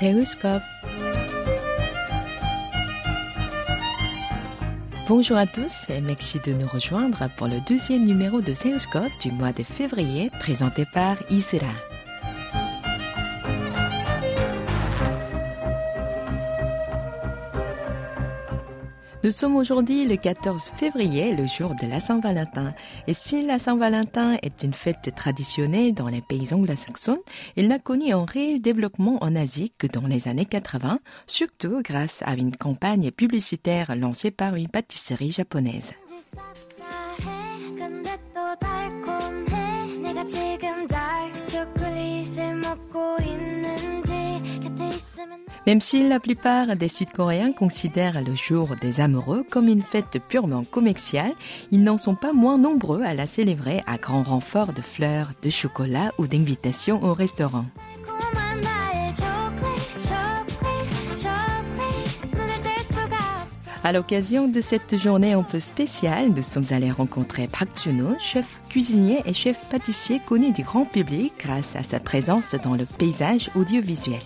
Séoulscope. Bonjour à tous et merci de nous rejoindre pour le deuxième numéro de Séoulscope du mois de février présenté par Isra. Nous sommes aujourd'hui le 14 février, le jour de la Saint-Valentin. Et si la Saint-Valentin est une fête traditionnelle dans les pays anglo-saxons, il n'a connu un réel développement en Asie que dans les années 80, surtout grâce à une campagne publicitaire lancée par une pâtisserie japonaise. Même si la plupart des Sud-Coréens considèrent le jour des amoureux comme une fête purement commerciale, ils n'en sont pas moins nombreux à la célébrer à grand renfort de fleurs, de chocolat ou d'invitations au restaurant. À l'occasion de cette journée un peu spéciale, nous sommes allés rencontrer Park chef cuisinier et chef pâtissier connu du grand public grâce à sa présence dans le paysage audiovisuel.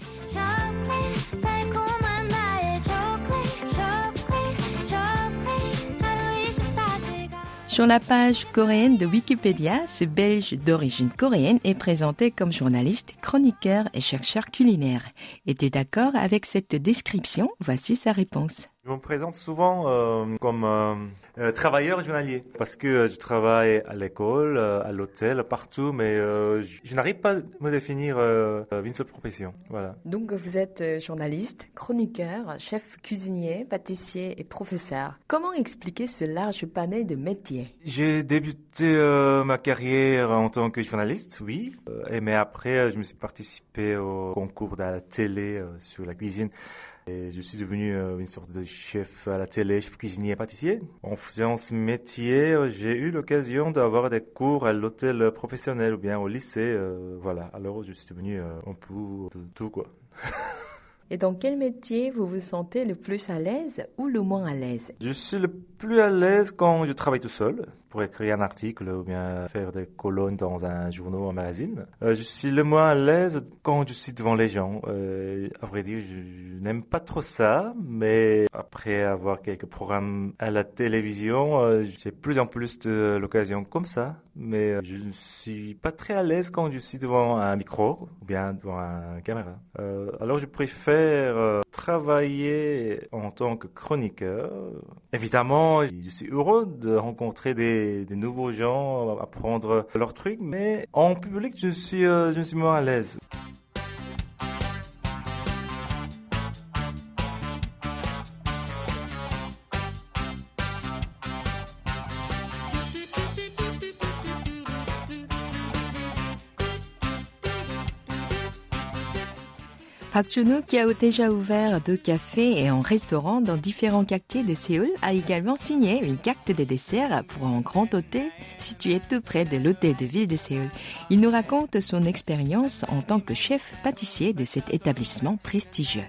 Sur la page coréenne de Wikipédia, ce Belge d'origine coréenne est présenté comme journaliste, chroniqueur et chercheur culinaire. Es-tu d'accord avec cette description? Voici sa réponse. Je me présente souvent euh, comme euh, euh, travailleur journalier parce que je travaille à l'école, à l'hôtel, partout, mais je, n'arrive pas à me définir une seule profession. Voilà. Donc vous êtes journaliste, chroniqueur, chef cuisinier, pâtissier et professeur. Comment expliquer ce large panel de métiers? J'ai débuté ma carrière en tant que journaliste, oui, et mais après je me suis participé au concours de la télé sur la cuisine. Et je suis devenu euh, une sorte de chef à la télé, chef cuisinier, pâtissier. En faisant ce métier, euh, j'ai eu l'occasion d'avoir des cours à l'hôtel professionnel ou bien au lycée. Euh, voilà, alors je suis devenu un peu de tout quoi. Et dans quel métier vous vous sentez le plus à l'aise ou le moins à l'aise? Je suis le plus à l'aise quand je travaille tout seul pour écrire un article ou bien faire des colonnes dans un journal ou un magazine. Euh, je suis le moins à l'aise quand je suis devant les gens. Euh, à vrai dire, je, n'aime pas trop ça, mais après avoir quelques programmes à la télévision, euh, j'ai plus en plus de l'occasion comme ça. Mais euh, je ne suis pas très à l'aise quand je suis devant un micro ou bien devant une caméra. Euh, alors je préfère travailler en tant que chroniqueur. Évidemment, je suis heureux de rencontrer des des, nouveaux gens, apprendre leurs trucs, mais en public, je suis, euh, je suis moins à l'aise. Park qui a déjà ouvert deux cafés et un restaurant dans différents quartiers de Séoul, a également signé une carte de dessert pour un grand hôtel situé tout près de l'hôtel de ville de Séoul. Il nous raconte son expérience en tant que chef pâtissier de cet établissement prestigieux.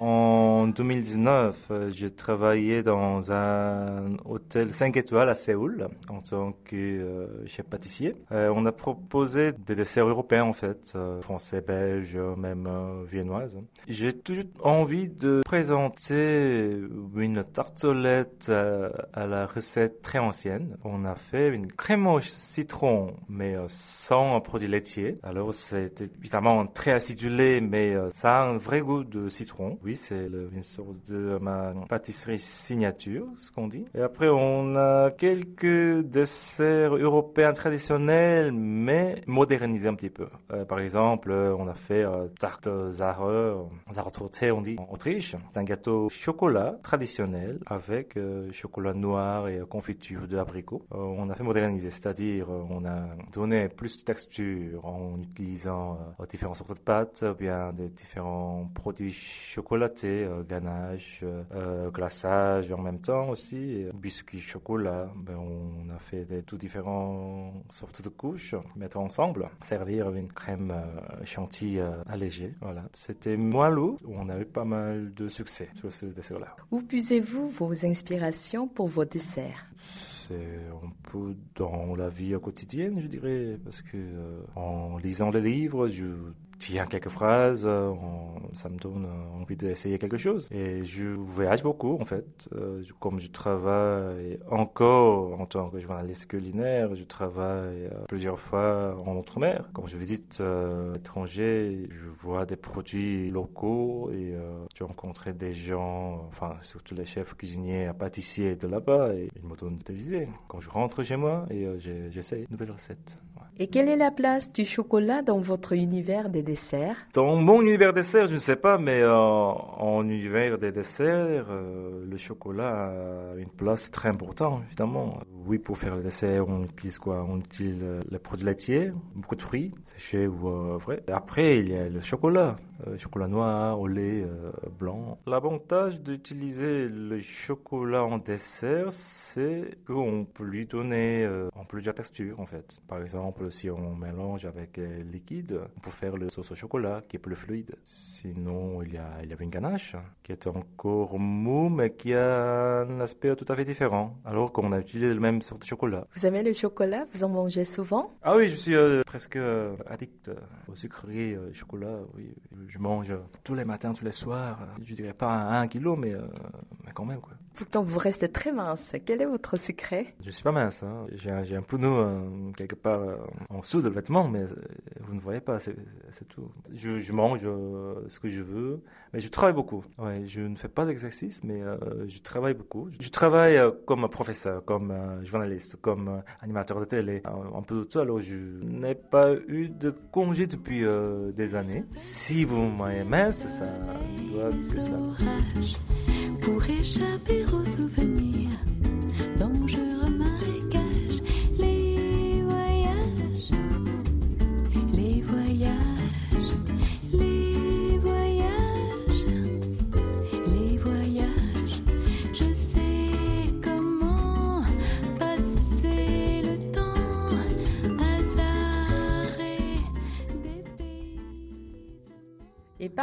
En 2019, euh, j'ai travaillé dans un hôtel 5 étoiles à Séoul en tant que euh, chef pâtissier. Euh, on a proposé des desserts européens en fait, français, belges, même viennoises. J'ai toujours envie de présenter une tartelette à, la recette très ancienne. On a fait une crème au citron, mais sans produits laitiers. Alors c'est évidemment très acidulé, mais ça a un vrai goût de citron. Oui, c'est une sorte de ma pâtisserie signature, ce qu'on dit. Et après, on a quelques desserts européens traditionnels, mais modernisés un petit peu. Euh, par exemple, on a fait euh, tarte Zare, Zartorte, on dit, en Autriche. C'est un gâteau chocolat traditionnel avec euh, chocolat noir et confiture d'abricot. on a fait moderniser, c'est-à-dire on a donné plus de texture en utilisant différentes sortes de pâtes, ou bien des différents produits chocolat chocolaté, euh, ganache, glaçage en même temps aussi, biscuits chocolat. Ben, on a fait des tout différentes sortes de couches, mettre ensemble, servir une crème chantilly allégée. Voilà, c'était moins lourd. On a eu pas mal de succès sur ce dessert-là. Où puisez-vous vos inspirations pour vos desserts? C'est un peu dans la vie quotidienne, je dirais, parce que en lisant les livres, je tiens quelques phrases, euh, ça me donne envie d'essayer quelque chose. Et je voyage beaucoup, en fait. Euh, comme je travaille encore en tant que journaliste culinaire, je travaille euh, plusieurs fois en Outre-mer. Quand je visite l'étranger, je vois des produits locaux et je rencontre des gens, enfin, surtout les chefs cuisiniers, pâtissiers de là-bas, et ils me donnent des idées. Quand je rentre chez moi, et j'essaie de nouvelles recettes. Et quelle est la place du chocolat dans votre univers des desserts? Dans mon univers des desserts, je ne sais pas, mais euh, en univers des desserts, euh, le chocolat a une place très importante, évidemment. Oui, pour faire le dessert, on utilise quoi? On utilise euh, les produits laitiers, beaucoup de fruits, séchés ou vrais. Après, il y a le chocolat, chocolat noir, au lait blanc. L'avantage d'utiliser le chocolat en dessert, c'est qu'on peut lui donner en plusieurs textures, en fait. Par exemple, si on mélange avec liquide, on peut faire le sauce au chocolat qui est plus fluide. Sinon, il y, a, il y avait une ganache qui est encore mou, mais qui a un aspect tout à fait différent, alors qu'on a utilisé le même sorte de chocolat. Vous aimez le chocolat? Vous en mangez souvent? Ah oui, je suis euh, presque euh, addict au sucreries, au chocolat. Oui, je mange tous les matins, tous les soirs. Je dirais pas un kilo, mais, euh, mais quand même quoi. Pourtant, vous restez très mince. Quel est votre secret? Je suis pas mince. Hein. J'ai un, un pounou quelque part en dessous de le vêtement, mais vous ne voyez pas, c'est tout. Je, je mange ce que je veux, mais je travaille beaucoup. Ouais, je ne fais pas d'exercice, mais euh, je travaille beaucoup. Je travaille euh, comme professeur, comme euh, journaliste, comme animateur de télé, un peu de tout. Alors, je n'ai pas eu de congé depuis des années. Si vous m'avez mince, ça doit être ça. Pour échapper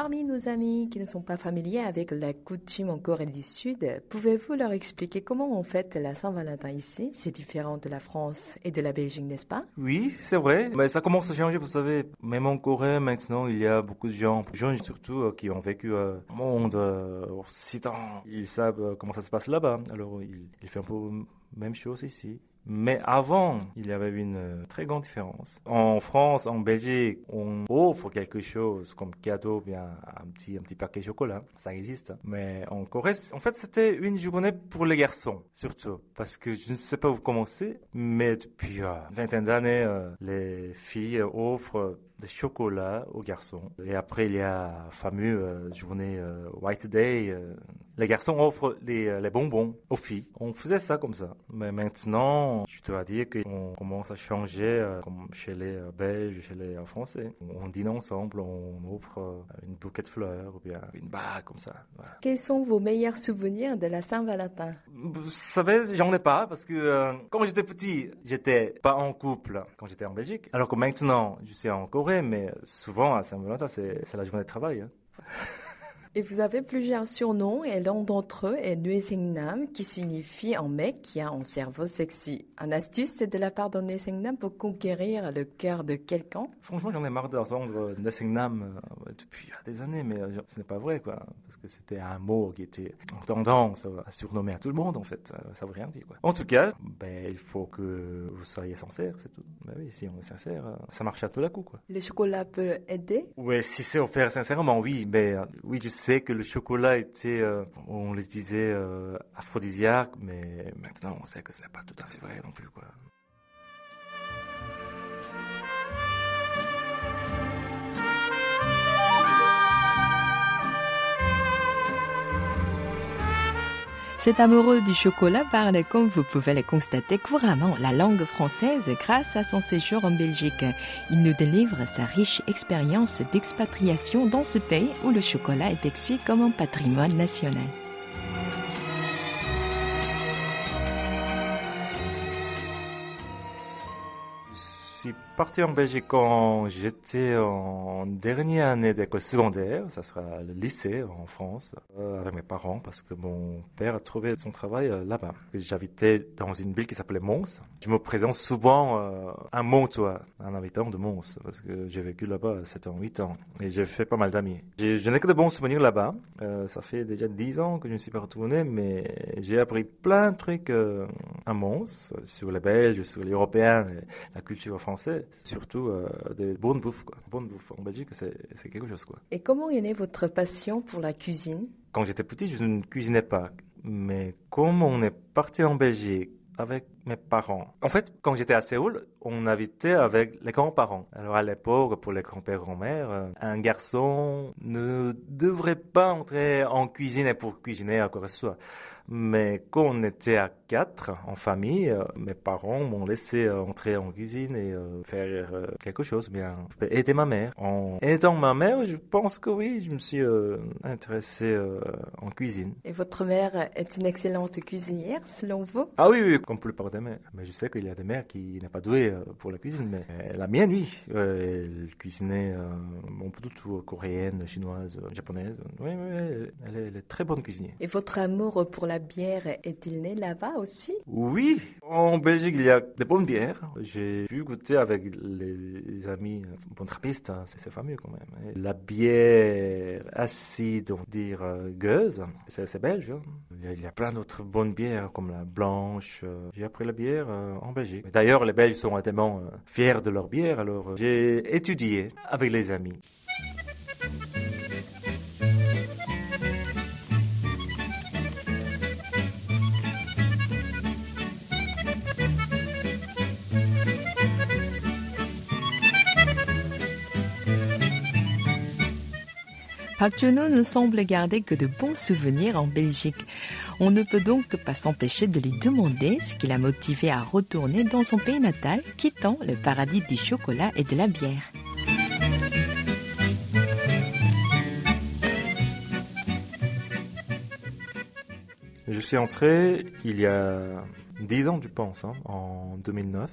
parmi nos amis qui ne sont pas familiers avec la coutume en Corée du Sud, pouvez-vous leur expliquer comment on fête la Saint-Valentin ici? C'est différent de la France et de la Belgique, n'est-ce pas? Oui, c'est vrai. Mais ça commence à changer, vous savez. Même en Corée, maintenant, il y a beaucoup de gens, jeunes surtout, euh, qui ont vécu euh, au monde euh. Ils savent comment ça se passe là-bas. Alors, il, il fait un peu même chose ici. Mais avant, il y avait une euh, très grande différence. En France, en Belgique, on offre quelque chose comme cadeau, bien un petit, un petit paquet de chocolat. Ça existe. Mais en Corée, en fait, c'était une journée pour les garçons, surtout. Parce que je ne sais pas où commencer, mais depuis euh, une vingtaine d'années, euh, les filles offrent de chocolat aux garçons. Et après, il y a la fameuse journée White Day. les garçons offrent les, les bonbons aux filles. On faisait ça comme ça. Mais maintenant, je dois dire qu'on commence à changer, euh, comme chez les euh, Belges, chez les euh, Français. On dîne ensemble, on offre une bouquet de fleurs ou bien une bague comme ça. Quels sont vos meilleurs souvenirs de la Saint-Valentin? Vous savez, j'en ai pas parce que quand j'étais petit, j'étais pas en couple quand j'étais en Belgique. Alors que maintenant, je suis en Mais souvent à Saint-Valentin, c'est la journée de travail. Hein. Et vous avez plusieurs surnoms et l'un d'entre eux est Nam, qui signifie un mec qui a un cerveau sexy. Un astuce de la part de Nam pour conquérir le cœur de quelqu'un? Franchement, j'en ai marre d'entendre Nam euh, depuis des années, mais euh, ce n'est pas vrai, quoi. Parce que c'était un mot qui était en tendance à surnommer à tout le monde, en fait. Ça, veut rien dire, quoi. En tout cas, ben, il faut que vous soyez sincère, c'est tout. Ben oui, si on est sincère, euh, ça marche à tout la coup, quoi. Le chocolat peut aider? Oui, si c'est offert sincèrement, oui. Mais oui, je sais sais que le chocolat était, euh, on les disait, euh, aphrodisiaque, mais maintenant on sait que ce n'est pas tout à fait vrai non plus. Quoi. Cet amoureux du chocolat parle, comme vous pouvez le constater couramment, la langue française grâce à son séjour en Belgique. Il nous délivre sa riche expérience d'expatriation dans ce pays où le chocolat est perçu comme un patrimoine national. Parti en Belgique quand j'étais en dernière année d'école secondaire, ça sera le lycée en France, euh, avec mes parents, parce que mon père a trouvé son travail euh, là-bas. J'habitais dans une ville qui s'appelait Mons. Je me présente souvent euh, un Montois, un habitant de Mons, parce que j'ai vécu là-bas 7 ans, 8 ans, et j'ai fait pas mal d'amis. Je n'ai que de bons souvenirs là-bas. ça fait déjà 10 ans que je ne suis pas retourné, mais j'ai appris plein de trucs à Mons, sur les Belges, sur les Européens, la culture française surtout euh, des bonnes bouffes. Quoi. Bonne bouffe en Belgique, c'est quelque chose. Quoi. Et comment est née votre passion pour la cuisine? Quand j'étais petit, je ne cuisinais pas. Mais comme on est parti en Belgique avec mes parents. En fait, quand j'étais à Séoul, on habitait avec les grands-parents. Alors à l'époque, pour les grands-pères, grand-mères, euh, un garçon ne devrait pas entrer en cuisine pour cuisiner à quoi que ce soit. Mais quand on était à quatre en famille, euh, mes parents m'ont laissé euh, entrer en cuisine et faire quelque chose, bien aider ma mère. En aidant ma mère, je pense que oui, je me suis intéressé en cuisine. Et votre mère est une excellente cuisinière, selon vous? Ah oui, oui, comme plupart des mères. Mais je sais qu'il y a des mères qui n'est pas douées pour la cuisine, mais la mienne, oui. elle cuisinait bon, tout coréenne, chinoise, japonaise. Oui, oui, elle est, elle est très bonne cuisinière. Et votre amour pour la bière est-il né là-bas aussi? Oui, en Belgique, il y a des bonnes bières. J'ai pu goûter avec les amis bon trappistes, hein, c'est fameux quand même. La bière acide, on dire euh, gueuse, c'est belge. Hein. Il y a plein d'autres bonnes bières comme la blanche. Euh, j'ai appris la bière euh, en Belgique. D'ailleurs, les Belges sont tellement fiers de leur bière, alors j'ai étudié avec les amis. Park ne semble garder que de bons souvenirs en Belgique. On ne peut donc pas s'empêcher de lui demander ce qui l'a motivé à retourner dans son pays natal, quittant le paradis du chocolat et de la bière. Je suis entré il y a 10 ans, je pense, hein, en 2009.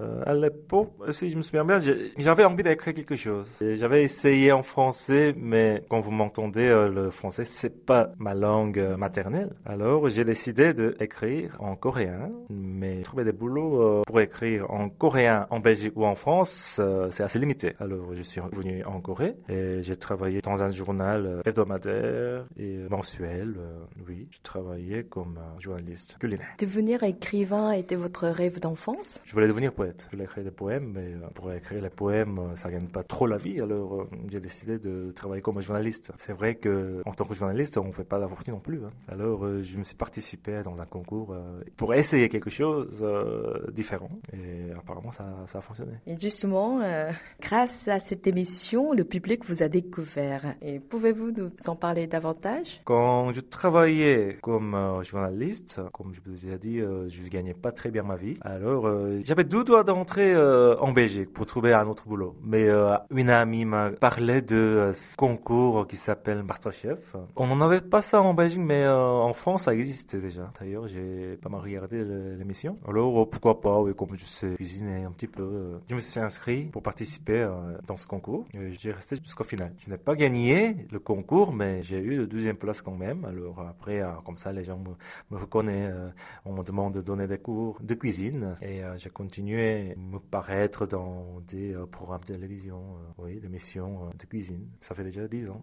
Euh, à l'époque, si je me souviens bien, j'avais envie d'écrire quelque chose. J'avais essayé en français, mais quand vous m'entendez, euh, le français, c'est pas ma langue euh, maternelle. Alors, j'ai décidé d'écrire en coréen, mais trouver des boulots euh, pour écrire en coréen en Belgique ou en France, c'est assez limité. Alors, je suis revenu en Corée et j'ai travaillé dans un journal hebdomadaire et mensuel. oui, je travaillais comme journaliste culinaire. Devenir écrivain était votre rêve d'enfance? Je voulais devenir poète. Je voulais écrire des poèmes, mais euh, pour écrire les poèmes, euh, ça gagne pas trop la vie. Alors euh, j'ai décidé de travailler comme journaliste. C'est vrai que en tant que journaliste, on fait pas la fortune non plus. Hein. Alors je me suis participé dans un concours pour essayer quelque chose différent. Et apparemment, ça, ça, a fonctionné. Et justement, grâce à cette émission, le public vous a découvert. Et pouvez-vous nous en parler davantage? Quand je travaillais comme journaliste, comme je vous ai dit, je gagnais pas très bien ma vie. Alors, euh, j'avais deux doigts d'entrer euh, en Belgique pour trouver un autre boulot. Mais euh, une amie m'a parlé de ce concours qui s'appelle Masterchef. On n'en avait pas ça en Belgique, mais en France, ça existait déjà. D'ailleurs, j'ai pas mal regardé l'émission. Alors, pourquoi pas, oui, comme je sais cuisiner un petit peu, je me suis inscrit pour participer dans ce concours. J'ai resté jusqu'au final. Je n'ai pas gagné le concours, mais j'ai eu la deuxième place quand même. Alors après, comme ça, les gens me, me reconnaissent. on me demande de donner des cours de cuisine et euh, j'ai continué à me paraître dans des euh, programmes de télévision, euh, oui, des missions de cuisine. Ça fait déjà dix ans.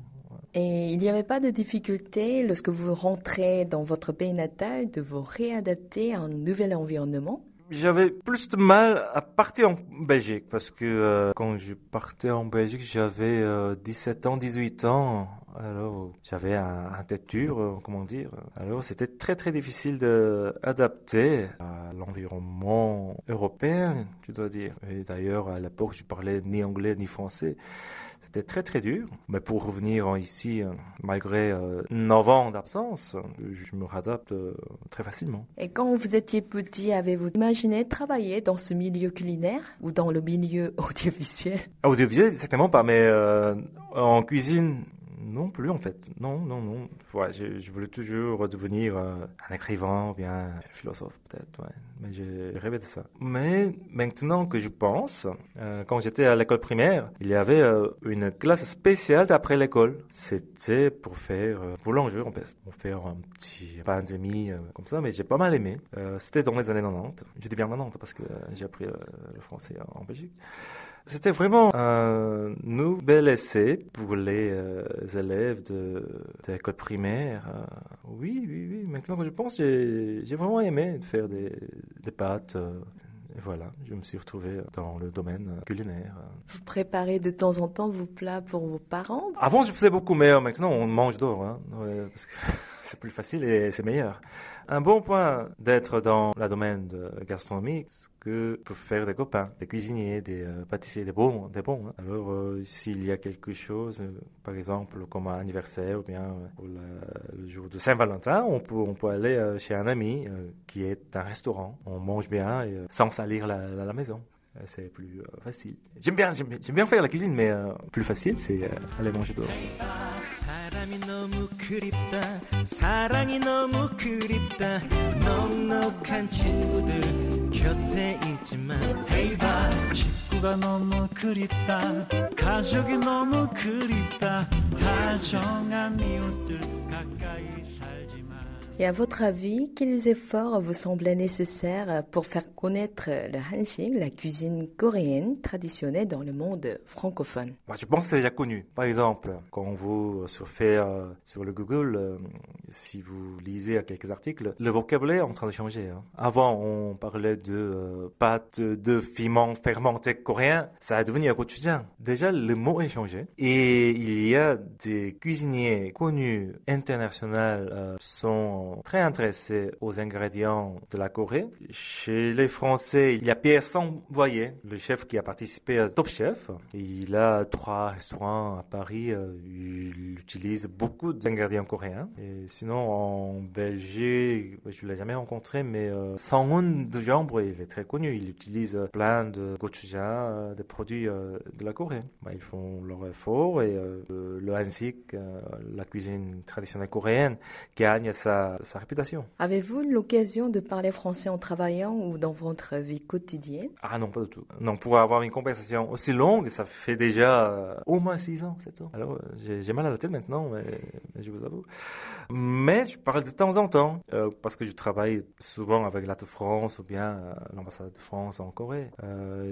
Et il n'y avait pas de difficulté lorsque vous rentrez dans votre pays natal de vous réadapter à un nouvel environnement? J'avais plus de mal à partir en Belgique parce que quand je partais en Belgique, j'avais 17 ans, 18 ans. Alors, j'avais un, un tête dure, euh, comment dire. Alors, c'était très très difficile d'adapter à l'environnement européen, je dois dire. Et d'ailleurs, à l'époque, je parlais ni anglais ni français. C'était très très dur. Mais pour revenir ici, malgré 9 ans d'absence, je me réadapte très facilement. Et quand vous étiez petit, avez-vous imaginé travailler dans ce milieu culinaire ou dans le milieu audiovisuel? Audiovisuel, certainement pas, mais en cuisine, non plus en fait. Non, non, non. Je, voulais toujours devenir euh, un écrivain ou bien un philosophe peut-être. Mais j'ai rêvé de ça. Mais maintenant que je pense, euh, quand j'étais à l'école primaire, il y avait euh, une classe spéciale d'après l'école. C'était pour faire boulanger en fait. Pour faire un petit pain demi comme ça, mais j'ai pas mal aimé. C'était dans les années 90. Je dis bien 90 parce que j'ai appris le français en Belgique. C'était vraiment un nouvel essai pour les euh, élèves de, de l'école primaire. Euh, oui, oui, oui. Maintenant que je pense, j'ai vraiment aimé faire des, des pâtes. Euh, et voilà, je me suis retrouvé dans le domaine culinaire. Vous préparez de temps en temps vos plats pour vos parents? Avant, je faisais beaucoup meilleur. Maintenant, on mange d'or. Hein, parce que c'est plus facile et c'est meilleur. Un bon point d'être dans le domaine de gastronomique, que pour faire des copains, des cuisiniers, des euh, pâtissiers, des bons. Des bons hein. Alors, euh, s'il y a quelque chose, euh, par exemple, comme un anniversaire ou bien le jour de Saint-Valentin, on peut, on peut aller chez un ami qui est un restaurant. On mange bien et, sans salir la, la, maison c'est plus facile. J'aime bien, j'aime bien, faire la cuisine, mais plus facile, c'est aller manger dehors. 사람이 너무 그립다. 사랑이 너무 그립다. 넉넉한 친구들 곁에 있지만 Hey 봐 식구가 너무 그립다. 가족이 너무 그립다. 다정한 이웃들 가까이 Et à votre avis, quels efforts vous semblaient nécessaires pour faire connaître le Hansing, la cuisine coréenne traditionnelle dans le monde francophone? Bah, Je pense que c'est déjà connu. Par exemple, quand vous surfez euh, sur le Google, euh, si vous lisez quelques articles, le vocabulaire est en train de changer. Hein. Avant, on parlait de euh, pâtes de piment fermenté coréen. Ça a devenu un quotidien. Déjà, le mot a changé. Et il y a des cuisiniers connus internationaux sont très intéressés aux ingrédients de la Corée. Chez les Français, il y a Pierre Samboyer, le chef qui a participé à Top Chef. Il a trois restaurants à Paris. Euh, il utilise beaucoup d'ingrédients coréens. Et sinon, en Belgique, je ne l'ai jamais rencontré, mais euh, Sanghoon de Jambre, il est très connu. Il utilise plein de gochujang, euh, des produits de la Corée. Bah, ils font leur effort et le hansik, la cuisine traditionnelle coréenne, gagne sa sa, réputation. Avez-vous l'occasion de parler français en travaillant ou dans votre vie quotidienne? Ah non, pas du tout. Non, pour avoir une conversation aussi longue, ça fait déjà euh, au moins 6 ans, 7 ans. Alors, euh, j'ai mal à la tête maintenant, mais, je vous avoue. Mais je parle de temps en temps, euh, parce que je travaille souvent avec l'Ato France ou bien l'ambassade de France en Corée.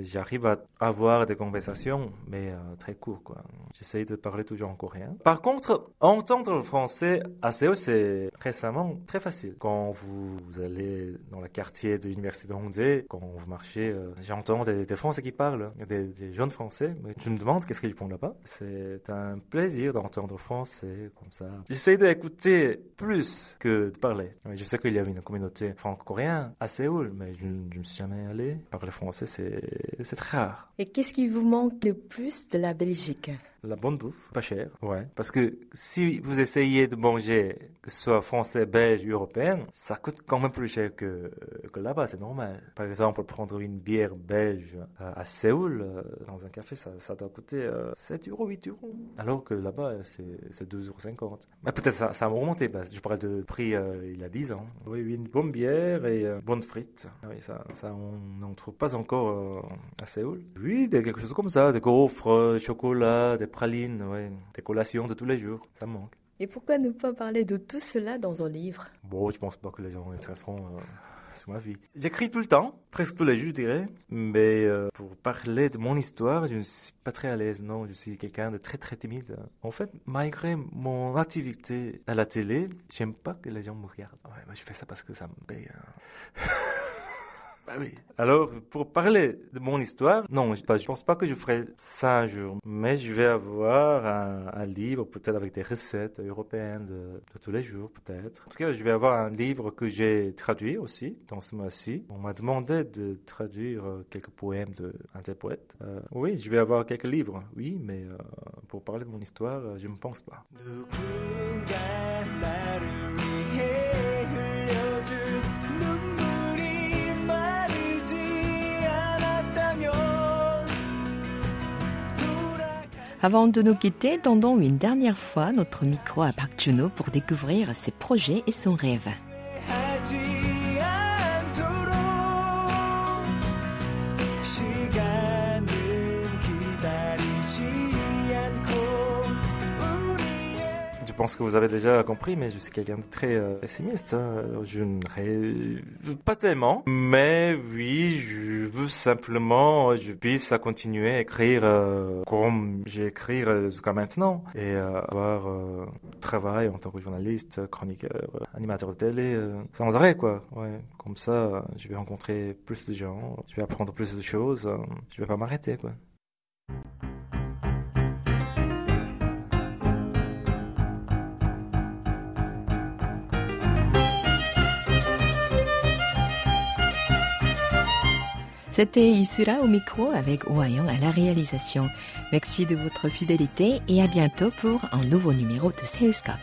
J'arrive à avoir des conversations, mais très courtes, quoi. J'essaye de parler toujours en coréen. Par contre, entendre le français à Séoul, c'est récemment très facile. Quand vous, allez dans le quartier de l'université de Hongdae, quand vous marchez, euh, j'entends des, Français qui parlent, des, des jeunes Français. Mais je me demande qu'est-ce qu'ils font là-bas. C'est un plaisir d'entendre français comme ça. J'essaie d'écouter plus que de parler. Je sais qu'il y a une communauté franco-coréenne à Séoul, mais je ne me suis jamais allé. Parler français, c'est très rare. Et qu'est-ce qui vous manque le plus de la Belgique? La bonne bouffe, pas cher, ouais. Parce que si vous essayez de manger, que ce soit français, belge, européen, ça coûte quand même plus cher que, que là-bas, c'est normal. Par exemple, prendre une bière belge à Séoul, euh, dans un café, ça, ça doit coûter 7 euh, euros, 8 euros. Alors que là-bas, c'est 2,50 euros. Mais peut-être ça, ça a remonté, je parlais de prix euh, il y a 10 ans. Oui, une bonne bière et bonne frites. Ah oui, ça, ça on n'en trouve pas encore à Séoul. Oui, quelque chose comme ça, des gaufres, chocolat, des pralines, ouais, des collations de tous les jours, ça manque. Et pourquoi ne pas parler de tout cela dans un livre? Bon, je pense pas que les gens intéresseront euh, sur ma vie. J'écris tout le temps, presque tous les jours, je dirais, mais euh, pour parler de mon histoire, je ne suis pas très à l'aise, non, je suis quelqu'un de très très timide. En fait, malgré mon activité à la télé, j'aime pas que les gens me regardent. Ouais, je fais ça parce que ça me paye. Hein. Bah oui. Alors, pour parler de mon histoire, non, je ne pense pas que je ferai ça un jour, mais je vais avoir un, livre, peut-être avec des recettes européennes de, tous les jours, peut-être. En tout cas, je vais avoir un livre que j'ai traduit aussi dans ce mois-ci. On m'a demandé de traduire euh, quelques poèmes d'un des poètes. Euh, oui, je vais avoir quelques livres, oui, mais euh, pour parler de mon histoire, je ne pense pas. Avant de nous quitter, tendons une dernière fois notre micro à Park Juno pour découvrir ses projets et son rêve. Pense que vous avez déjà compris, mais je suis quelqu'un de très euh, pessimiste. Hein. Je ne rêve pas tellement, mais oui, je veux simplement je puisse continuer à écrire euh, comme j'ai écrit jusqu'à maintenant et euh, avoir travail en tant que journaliste, chroniqueur, animateur de télé sans arrêt quoi. Ouais, comme ça, je vais rencontrer plus de gens, je vais apprendre plus de choses, je vais pas m'arrêter. C'était Isura au micro avec Oayon à la réalisation. Merci de votre fidélité et à bientôt pour un nouveau numéro de Seuscope.